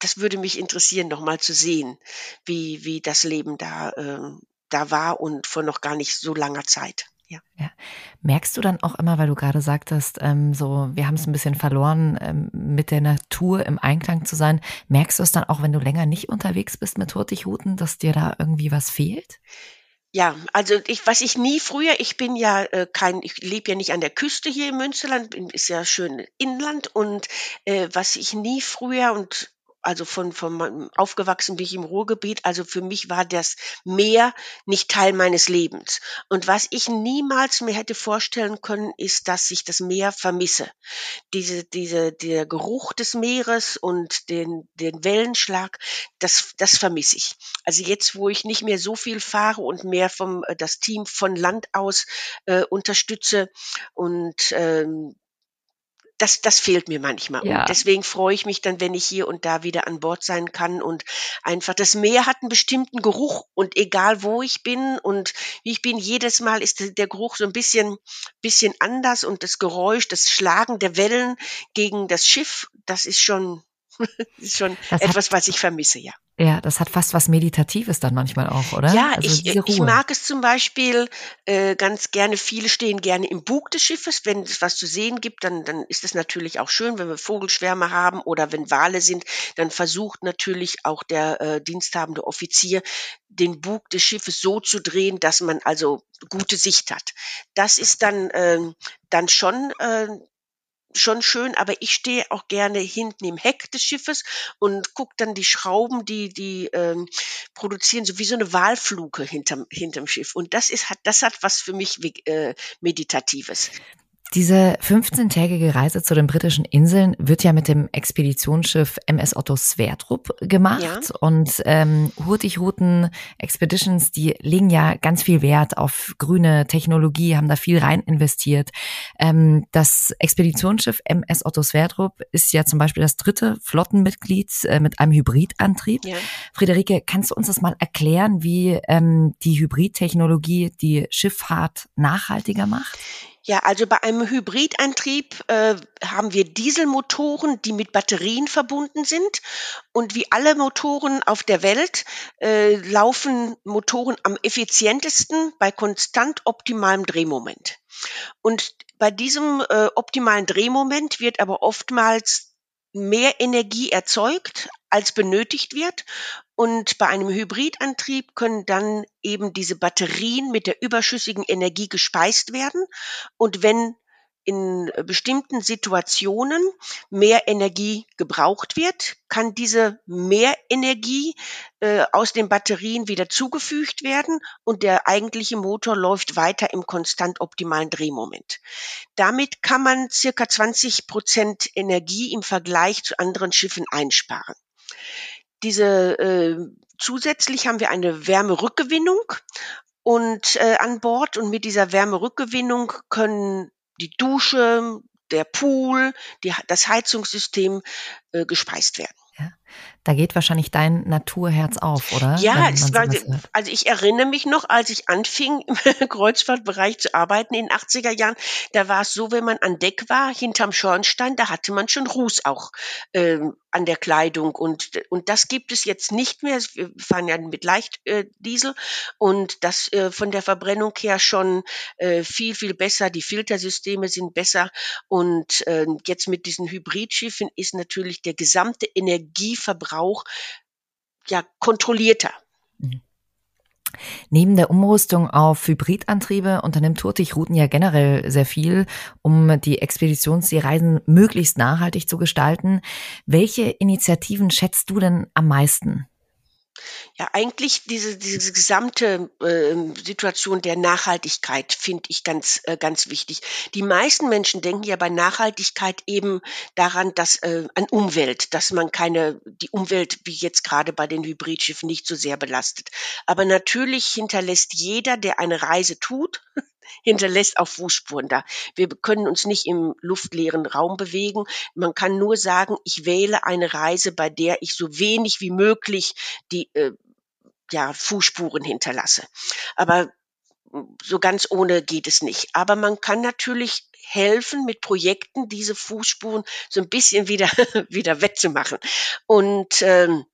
das würde mich interessieren, nochmal zu sehen, wie, wie das Leben da, äh, da war und vor noch gar nicht so langer Zeit. Ja. ja. Merkst du dann auch immer, weil du gerade sagtest, ähm, so wir haben es ein bisschen verloren, ähm, mit der Natur im Einklang zu sein. Merkst du es dann auch, wenn du länger nicht unterwegs bist mit Hurtigruten, dass dir da irgendwie was fehlt? Ja, also ich, was ich nie früher, ich bin ja äh, kein, ich lebe ja nicht an der Küste hier im Münsterland, bin, ist ja schön Inland und äh, was ich nie früher und also von, von aufgewachsen bin ich im Ruhrgebiet, also für mich war das Meer nicht Teil meines Lebens. Und was ich niemals mir hätte vorstellen können, ist, dass ich das Meer vermisse. Diese, diese, der Geruch des Meeres und den, den Wellenschlag, das, das vermisse ich. Also jetzt, wo ich nicht mehr so viel fahre und mehr vom, äh, das Team von Land aus äh, unterstütze und ähm, das, das fehlt mir manchmal. Ja. Und deswegen freue ich mich dann, wenn ich hier und da wieder an Bord sein kann und einfach das Meer hat einen bestimmten Geruch und egal wo ich bin und wie ich bin, jedes Mal ist der Geruch so ein bisschen, bisschen anders und das Geräusch, das Schlagen der Wellen gegen das Schiff, das ist schon, ist schon das etwas, was ich vermisse, ja. Ja, das hat fast was Meditatives dann manchmal auch, oder? Ja, also ich, ich mag es zum Beispiel äh, ganz gerne, viele stehen gerne im Bug des Schiffes. Wenn es was zu sehen gibt, dann, dann ist es natürlich auch schön, wenn wir Vogelschwärme haben oder wenn Wale sind, dann versucht natürlich auch der äh, diensthabende Offizier, den Bug des Schiffes so zu drehen, dass man also gute Sicht hat. Das ist dann, äh, dann schon äh, schon schön, aber ich stehe auch gerne hinten im Heck des Schiffes und gucke dann die Schrauben, die die ähm, produzieren, so wie so eine Walfluke hinterm hinterm Schiff. Und das ist hat das hat was für mich äh, meditatives. Diese 15-tägige Reise zu den britischen Inseln wird ja mit dem Expeditionsschiff MS Otto Sverdrup gemacht. Ja. Und ähm, Hurtigruten Expeditions, die legen ja ganz viel Wert auf grüne Technologie, haben da viel rein investiert. Ähm, das Expeditionsschiff MS Otto Sverdrup ist ja zum Beispiel das dritte Flottenmitglied äh, mit einem Hybridantrieb. Ja. Friederike, kannst du uns das mal erklären, wie ähm, die Hybridtechnologie die Schifffahrt nachhaltiger macht? Ja, also bei einem Hybridantrieb äh, haben wir Dieselmotoren, die mit Batterien verbunden sind. Und wie alle Motoren auf der Welt äh, laufen Motoren am effizientesten bei konstant optimalem Drehmoment. Und bei diesem äh, optimalen Drehmoment wird aber oftmals mehr Energie erzeugt, als benötigt wird. Und bei einem Hybridantrieb können dann eben diese Batterien mit der überschüssigen Energie gespeist werden. Und wenn in bestimmten Situationen mehr Energie gebraucht wird, kann diese Mehrenergie äh, aus den Batterien wieder zugefügt werden und der eigentliche Motor läuft weiter im konstant optimalen Drehmoment. Damit kann man circa 20 Prozent Energie im Vergleich zu anderen Schiffen einsparen. Diese äh, zusätzlich haben wir eine Wärmerückgewinnung und äh, an Bord und mit dieser Wärmerückgewinnung können die Dusche, der Pool, die, das Heizungssystem äh, gespeist werden. Ja. Da geht wahrscheinlich dein Naturherz auf, oder? Ja, war, also ich erinnere mich noch, als ich anfing, im Kreuzfahrtbereich zu arbeiten in den 80er Jahren, da war es so, wenn man an Deck war, hinterm Schornstein, da hatte man schon Ruß auch ähm, an der Kleidung und, und das gibt es jetzt nicht mehr. Wir fahren ja mit Leichtdiesel äh, und das äh, von der Verbrennung her schon äh, viel, viel besser. Die Filtersysteme sind besser und äh, jetzt mit diesen Hybridschiffen ist natürlich der gesamte Energieverbrauch Verbrauch ja kontrollierter. Mhm. Neben der Umrüstung auf Hybridantriebe unternimmt Turtig Routen ja generell sehr viel, um die Expeditionsreisen möglichst nachhaltig zu gestalten. Welche Initiativen schätzt du denn am meisten? Ja, eigentlich diese, diese gesamte äh, Situation der Nachhaltigkeit finde ich ganz, äh, ganz wichtig. Die meisten Menschen denken ja bei Nachhaltigkeit eben daran, dass äh, an Umwelt, dass man keine, die Umwelt wie jetzt gerade bei den Hybridschiffen nicht so sehr belastet. Aber natürlich hinterlässt jeder, der eine Reise tut, hinterlässt auch Fußspuren da. Wir können uns nicht im luftleeren Raum bewegen. Man kann nur sagen, ich wähle eine Reise, bei der ich so wenig wie möglich die äh, ja, Fußspuren hinterlasse. Aber so ganz ohne geht es nicht. Aber man kann natürlich helfen mit Projekten, diese Fußspuren so ein bisschen wieder, wieder wettzumachen. Und ähm,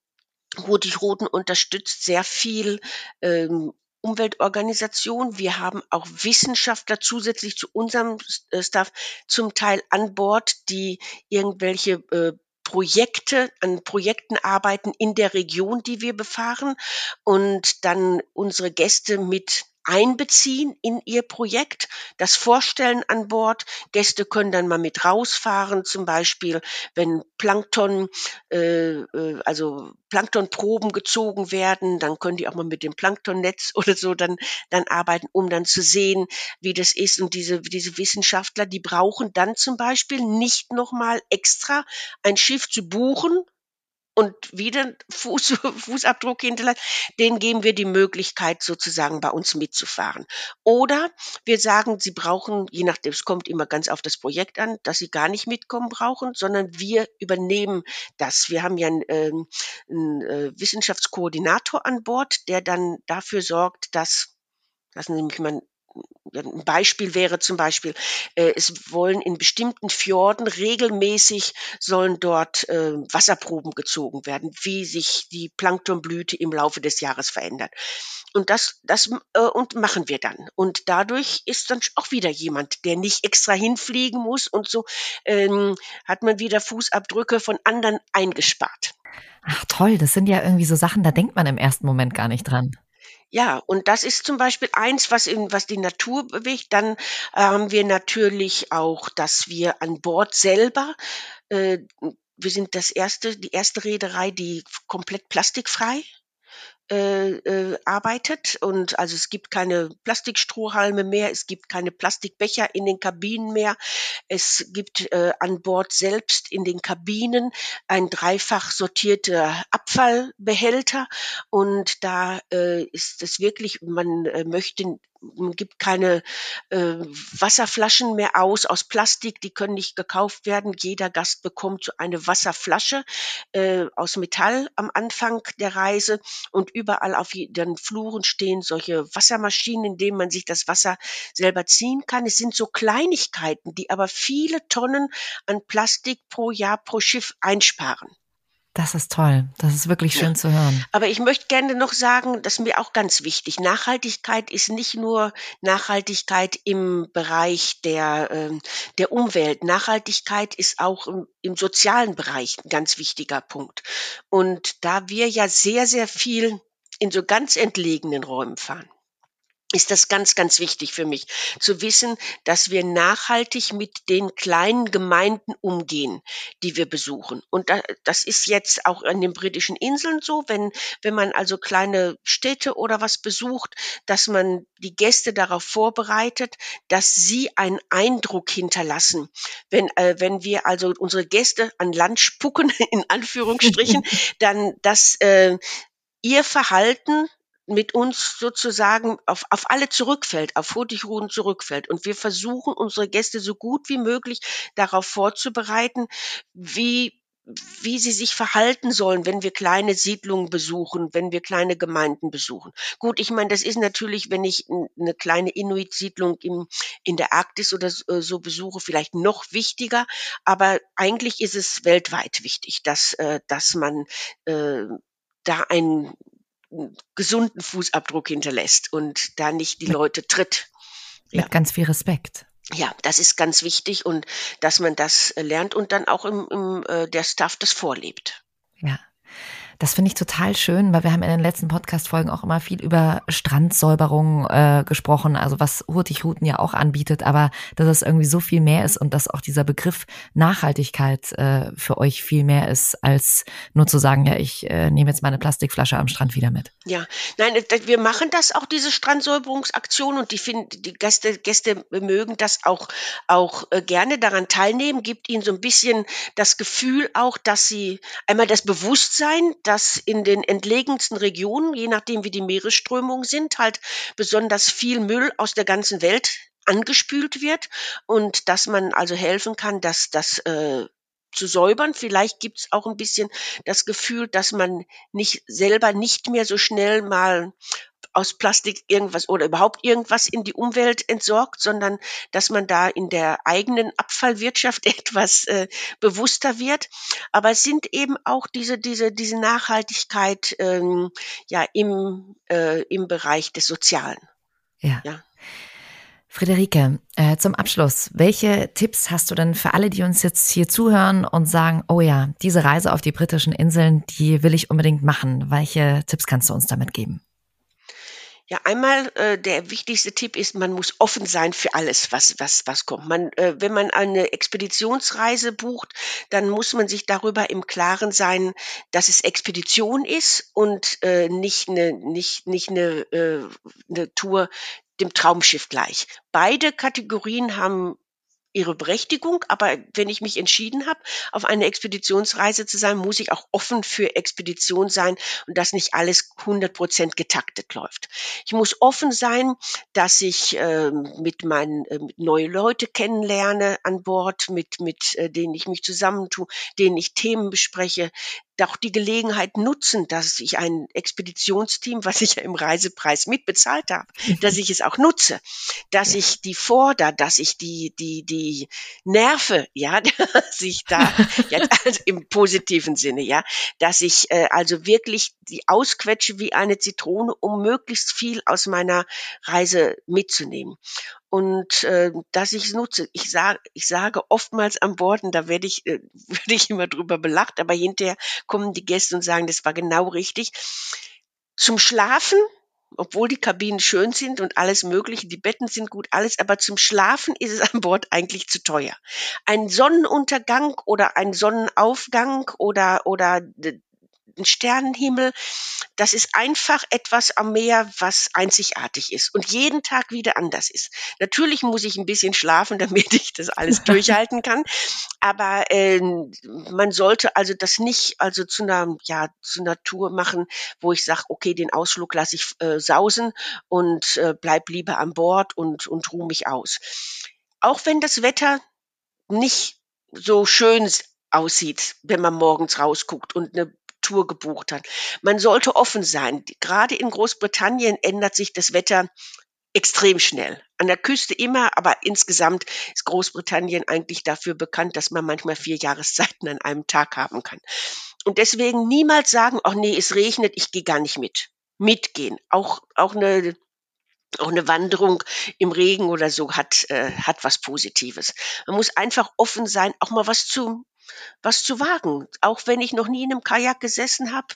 Rotig Roten unterstützt sehr viel ähm, Umweltorganisation. Wir haben auch Wissenschaftler zusätzlich zu unserem äh, Staff zum Teil an Bord, die irgendwelche äh, Projekte, an Projekten arbeiten in der Region, die wir befahren und dann unsere Gäste mit einbeziehen in ihr Projekt, das vorstellen an Bord. Gäste können dann mal mit rausfahren, zum Beispiel, wenn Plankton, äh, äh, also Planktonproben gezogen werden, dann können die auch mal mit dem Planktonnetz oder so dann, dann arbeiten, um dann zu sehen, wie das ist. Und diese, diese Wissenschaftler, die brauchen dann zum Beispiel nicht nochmal extra ein Schiff zu buchen, und wieder Fuß, Fußabdruck hinterlässt, denen geben wir die Möglichkeit, sozusagen bei uns mitzufahren. Oder wir sagen, sie brauchen, je nachdem, es kommt immer ganz auf das Projekt an, dass sie gar nicht mitkommen brauchen, sondern wir übernehmen das. Wir haben ja einen, ähm, einen äh, Wissenschaftskoordinator an Bord, der dann dafür sorgt, dass lassen Sie mich mal ein Beispiel wäre zum Beispiel, äh, es wollen in bestimmten Fjorden regelmäßig sollen dort äh, Wasserproben gezogen werden, wie sich die Planktonblüte im Laufe des Jahres verändert. Und das, das äh, und machen wir dann. Und dadurch ist dann auch wieder jemand, der nicht extra hinfliegen muss und so ähm, hat man wieder Fußabdrücke von anderen eingespart. Ach toll, das sind ja irgendwie so Sachen, da denkt man im ersten Moment gar nicht dran. Ja, und das ist zum Beispiel eins, was in, was die Natur bewegt. Dann haben wir natürlich auch, dass wir an Bord selber, äh, wir sind das erste, die erste Reederei, die komplett plastikfrei äh, äh, arbeitet. Und also es gibt keine Plastikstrohhalme mehr, es gibt keine Plastikbecher in den Kabinen mehr, es gibt äh, an Bord selbst in den Kabinen ein dreifach sortierter Abfallbehälter. Und da äh, ist es wirklich, man äh, möchte gibt keine äh, Wasserflaschen mehr aus aus Plastik, die können nicht gekauft werden. Jeder Gast bekommt eine Wasserflasche äh, aus Metall am Anfang der Reise und überall auf den Fluren stehen solche Wassermaschinen, in denen man sich das Wasser selber ziehen kann. Es sind so Kleinigkeiten, die aber viele Tonnen an Plastik pro Jahr pro Schiff einsparen. Das ist toll. Das ist wirklich schön ja. zu hören. Aber ich möchte gerne noch sagen, das ist mir auch ganz wichtig. Nachhaltigkeit ist nicht nur Nachhaltigkeit im Bereich der, äh, der Umwelt. Nachhaltigkeit ist auch im, im sozialen Bereich ein ganz wichtiger Punkt. Und da wir ja sehr, sehr viel in so ganz entlegenen Räumen fahren, ist das ganz, ganz wichtig für mich zu wissen, dass wir nachhaltig mit den kleinen Gemeinden umgehen, die wir besuchen. Und das ist jetzt auch an den britischen Inseln so, wenn, wenn man also kleine Städte oder was besucht, dass man die Gäste darauf vorbereitet, dass sie einen Eindruck hinterlassen. Wenn, äh, wenn wir also unsere Gäste an Land spucken, in Anführungsstrichen, dann, dass äh, ihr Verhalten mit uns sozusagen auf, auf alle zurückfällt, auf Hurtigruten zurückfällt. Und wir versuchen, unsere Gäste so gut wie möglich darauf vorzubereiten, wie wie sie sich verhalten sollen, wenn wir kleine Siedlungen besuchen, wenn wir kleine Gemeinden besuchen. Gut, ich meine, das ist natürlich, wenn ich eine kleine Inuit-Siedlung in, in der Arktis oder äh, so besuche, vielleicht noch wichtiger. Aber eigentlich ist es weltweit wichtig, dass, äh, dass man äh, da ein gesunden Fußabdruck hinterlässt und da nicht die Leute tritt. Ja. Mit ganz viel Respekt. Ja, das ist ganz wichtig und dass man das lernt und dann auch im, im äh, der Staff das vorlebt. Ja. Das finde ich total schön, weil wir haben in den letzten Podcast-Folgen auch immer viel über Strandsäuberung äh, gesprochen, also was Hurtigruten ja auch anbietet, aber dass es irgendwie so viel mehr ist und dass auch dieser Begriff Nachhaltigkeit äh, für euch viel mehr ist, als nur zu sagen, ja, ich äh, nehme jetzt meine Plastikflasche am Strand wieder mit. Ja, nein, wir machen das auch, diese Strandsäuberungsaktion und die finden, die Gäste, Gäste mögen das auch, auch äh, gerne daran teilnehmen, gibt ihnen so ein bisschen das Gefühl auch, dass sie einmal das Bewusstsein, dass in den entlegensten Regionen, je nachdem wie die Meeresströmungen sind, halt besonders viel Müll aus der ganzen Welt angespült wird und dass man also helfen kann, dass das äh, zu säubern. Vielleicht gibt's auch ein bisschen das Gefühl, dass man nicht selber nicht mehr so schnell mal aus Plastik irgendwas oder überhaupt irgendwas in die Umwelt entsorgt, sondern dass man da in der eigenen Abfallwirtschaft etwas äh, bewusster wird. Aber es sind eben auch diese diese diese Nachhaltigkeit ähm, ja im äh, im Bereich des Sozialen. Ja. ja. Friederike, äh, zum Abschluss, welche Tipps hast du denn für alle, die uns jetzt hier zuhören und sagen, oh ja, diese Reise auf die britischen Inseln, die will ich unbedingt machen. Welche Tipps kannst du uns damit geben? Ja, einmal äh, der wichtigste Tipp ist, man muss offen sein für alles, was was was kommt. Man, äh, wenn man eine Expeditionsreise bucht, dann muss man sich darüber im Klaren sein, dass es Expedition ist und äh, nicht eine nicht nicht eine, äh, eine Tour dem Traumschiff gleich. Beide Kategorien haben ihre Berechtigung, aber wenn ich mich entschieden habe, auf eine Expeditionsreise zu sein, muss ich auch offen für Expedition sein und dass nicht alles 100 Prozent getaktet läuft. Ich muss offen sein, dass ich äh, mit meinen äh, neue Leute kennenlerne an Bord, mit mit äh, denen ich mich zusammentue, denen ich Themen bespreche, auch die Gelegenheit nutzen, dass ich ein Expeditionsteam, was ich ja im Reisepreis mitbezahlt habe, dass ich es auch nutze, dass ich die fordere, dass ich die, die, die Nerve, ja, dass ich da, jetzt also im positiven Sinne, ja, dass ich äh, also wirklich die ausquetsche wie eine Zitrone, um möglichst viel aus meiner Reise mitzunehmen und äh, dass ich es nutze. Ich sage, ich sage oftmals an Bord, da werde ich, äh, werde ich immer drüber belacht, aber hinterher kommen die Gäste und sagen, das war genau richtig. Zum Schlafen, obwohl die Kabinen schön sind und alles Mögliche, die Betten sind gut, alles, aber zum Schlafen ist es an Bord eigentlich zu teuer. Ein Sonnenuntergang oder ein Sonnenaufgang oder oder ein Sternenhimmel. Das ist einfach etwas am Meer, was einzigartig ist und jeden Tag wieder anders ist. Natürlich muss ich ein bisschen schlafen, damit ich das alles durchhalten kann. Aber äh, man sollte also das nicht also zu einer ja zu einer Tour machen, wo ich sage, okay, den Ausflug lasse ich äh, sausen und äh, bleib lieber an Bord und und ruhe mich aus. Auch wenn das Wetter nicht so schön aussieht, wenn man morgens rausguckt und eine Tour gebucht hat. Man sollte offen sein. Gerade in Großbritannien ändert sich das Wetter extrem schnell. An der Küste immer, aber insgesamt ist Großbritannien eigentlich dafür bekannt, dass man manchmal vier Jahreszeiten an einem Tag haben kann. Und deswegen niemals sagen, ach nee, es regnet, ich gehe gar nicht mit. Mitgehen. Auch, auch eine auch eine Wanderung im Regen oder so hat, äh, hat was Positives. Man muss einfach offen sein, auch mal was zu, was zu wagen. Auch wenn ich noch nie in einem Kajak gesessen habe,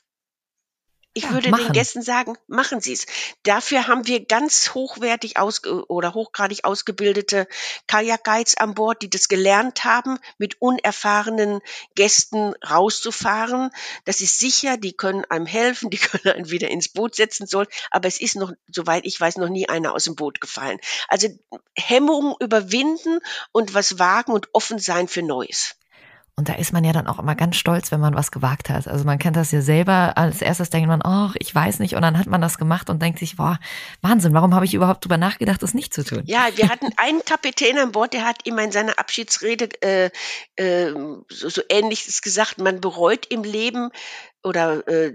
ich ja, würde machen. den Gästen sagen, machen Sie es. Dafür haben wir ganz hochwertig aus oder hochgradig ausgebildete Kajak-Guides an Bord, die das gelernt haben, mit unerfahrenen Gästen rauszufahren. Das ist sicher, die können einem helfen, die können einen wieder ins Boot setzen sollen, aber es ist noch, soweit ich weiß, noch nie einer aus dem Boot gefallen. Also Hemmungen überwinden und was wagen und offen sein für Neues. Und da ist man ja dann auch immer ganz stolz, wenn man was gewagt hat. Also man kennt das ja selber. Als erstes denkt man, oh, ich weiß nicht. Und dann hat man das gemacht und denkt sich, boah, Wahnsinn, warum habe ich überhaupt drüber nachgedacht, das nicht zu tun? Ja, wir hatten einen Kapitän an Bord, der hat immer in seiner Abschiedsrede äh, äh, so, so ähnliches gesagt, man bereut im Leben oder äh,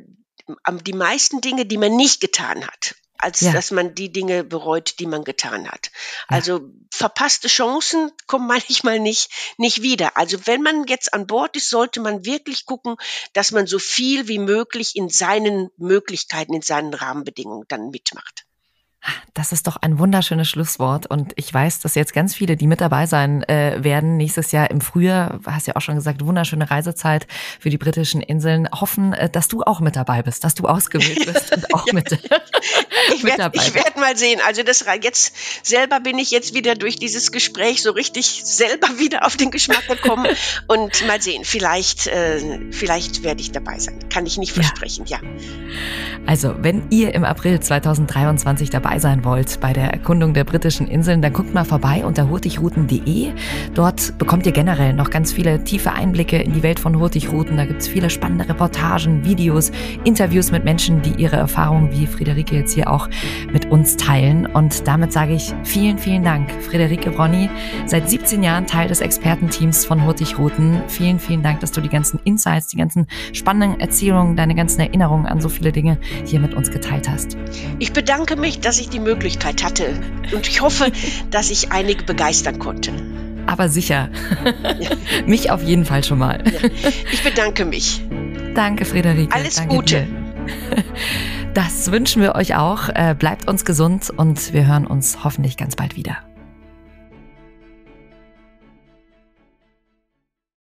die meisten Dinge, die man nicht getan hat als ja. dass man die Dinge bereut, die man getan hat. Also ja. verpasste Chancen kommen manchmal nicht, nicht wieder. Also wenn man jetzt an Bord ist, sollte man wirklich gucken, dass man so viel wie möglich in seinen Möglichkeiten, in seinen Rahmenbedingungen dann mitmacht. Das ist doch ein wunderschönes Schlusswort. Und ich weiß, dass jetzt ganz viele, die mit dabei sein äh, werden, nächstes Jahr im Frühjahr, hast ja auch schon gesagt, wunderschöne Reisezeit für die britischen Inseln, hoffen, äh, dass du auch mit dabei bist, dass du ausgewählt bist und auch mit, ich werd, werde mal sehen. Also das jetzt selber bin ich jetzt wieder durch dieses Gespräch so richtig selber wieder auf den Geschmack gekommen und mal sehen. Vielleicht, äh, vielleicht werde ich dabei sein. Kann ich nicht versprechen, ja. ja. Also, wenn ihr im April 2023 dabei sein wollt bei der Erkundung der britischen Inseln, dann guckt mal vorbei unter hurtigrouten.de. Dort bekommt ihr generell noch ganz viele tiefe Einblicke in die Welt von Hurtigruten. Da gibt es viele spannende Reportagen, Videos, Interviews mit Menschen, die ihre Erfahrungen wie Friederike jetzt hier auch mit uns teilen. Und damit sage ich vielen, vielen Dank, Friederike Bronny, seit 17 Jahren Teil des Expertenteams von Hurtigruten. Vielen, vielen Dank, dass du die ganzen Insights, die ganzen spannenden Erzählungen, deine ganzen Erinnerungen an so viele Dinge hier mit uns geteilt hast. Ich bedanke mich, dass ich die Möglichkeit hatte. Und ich hoffe, dass ich einige begeistern konnte. Aber sicher. Mich auf jeden Fall schon mal. Ich bedanke mich. Danke, Friederike. Alles Danke Gute. Dir. Das wünschen wir euch auch. Äh, bleibt uns gesund und wir hören uns hoffentlich ganz bald wieder.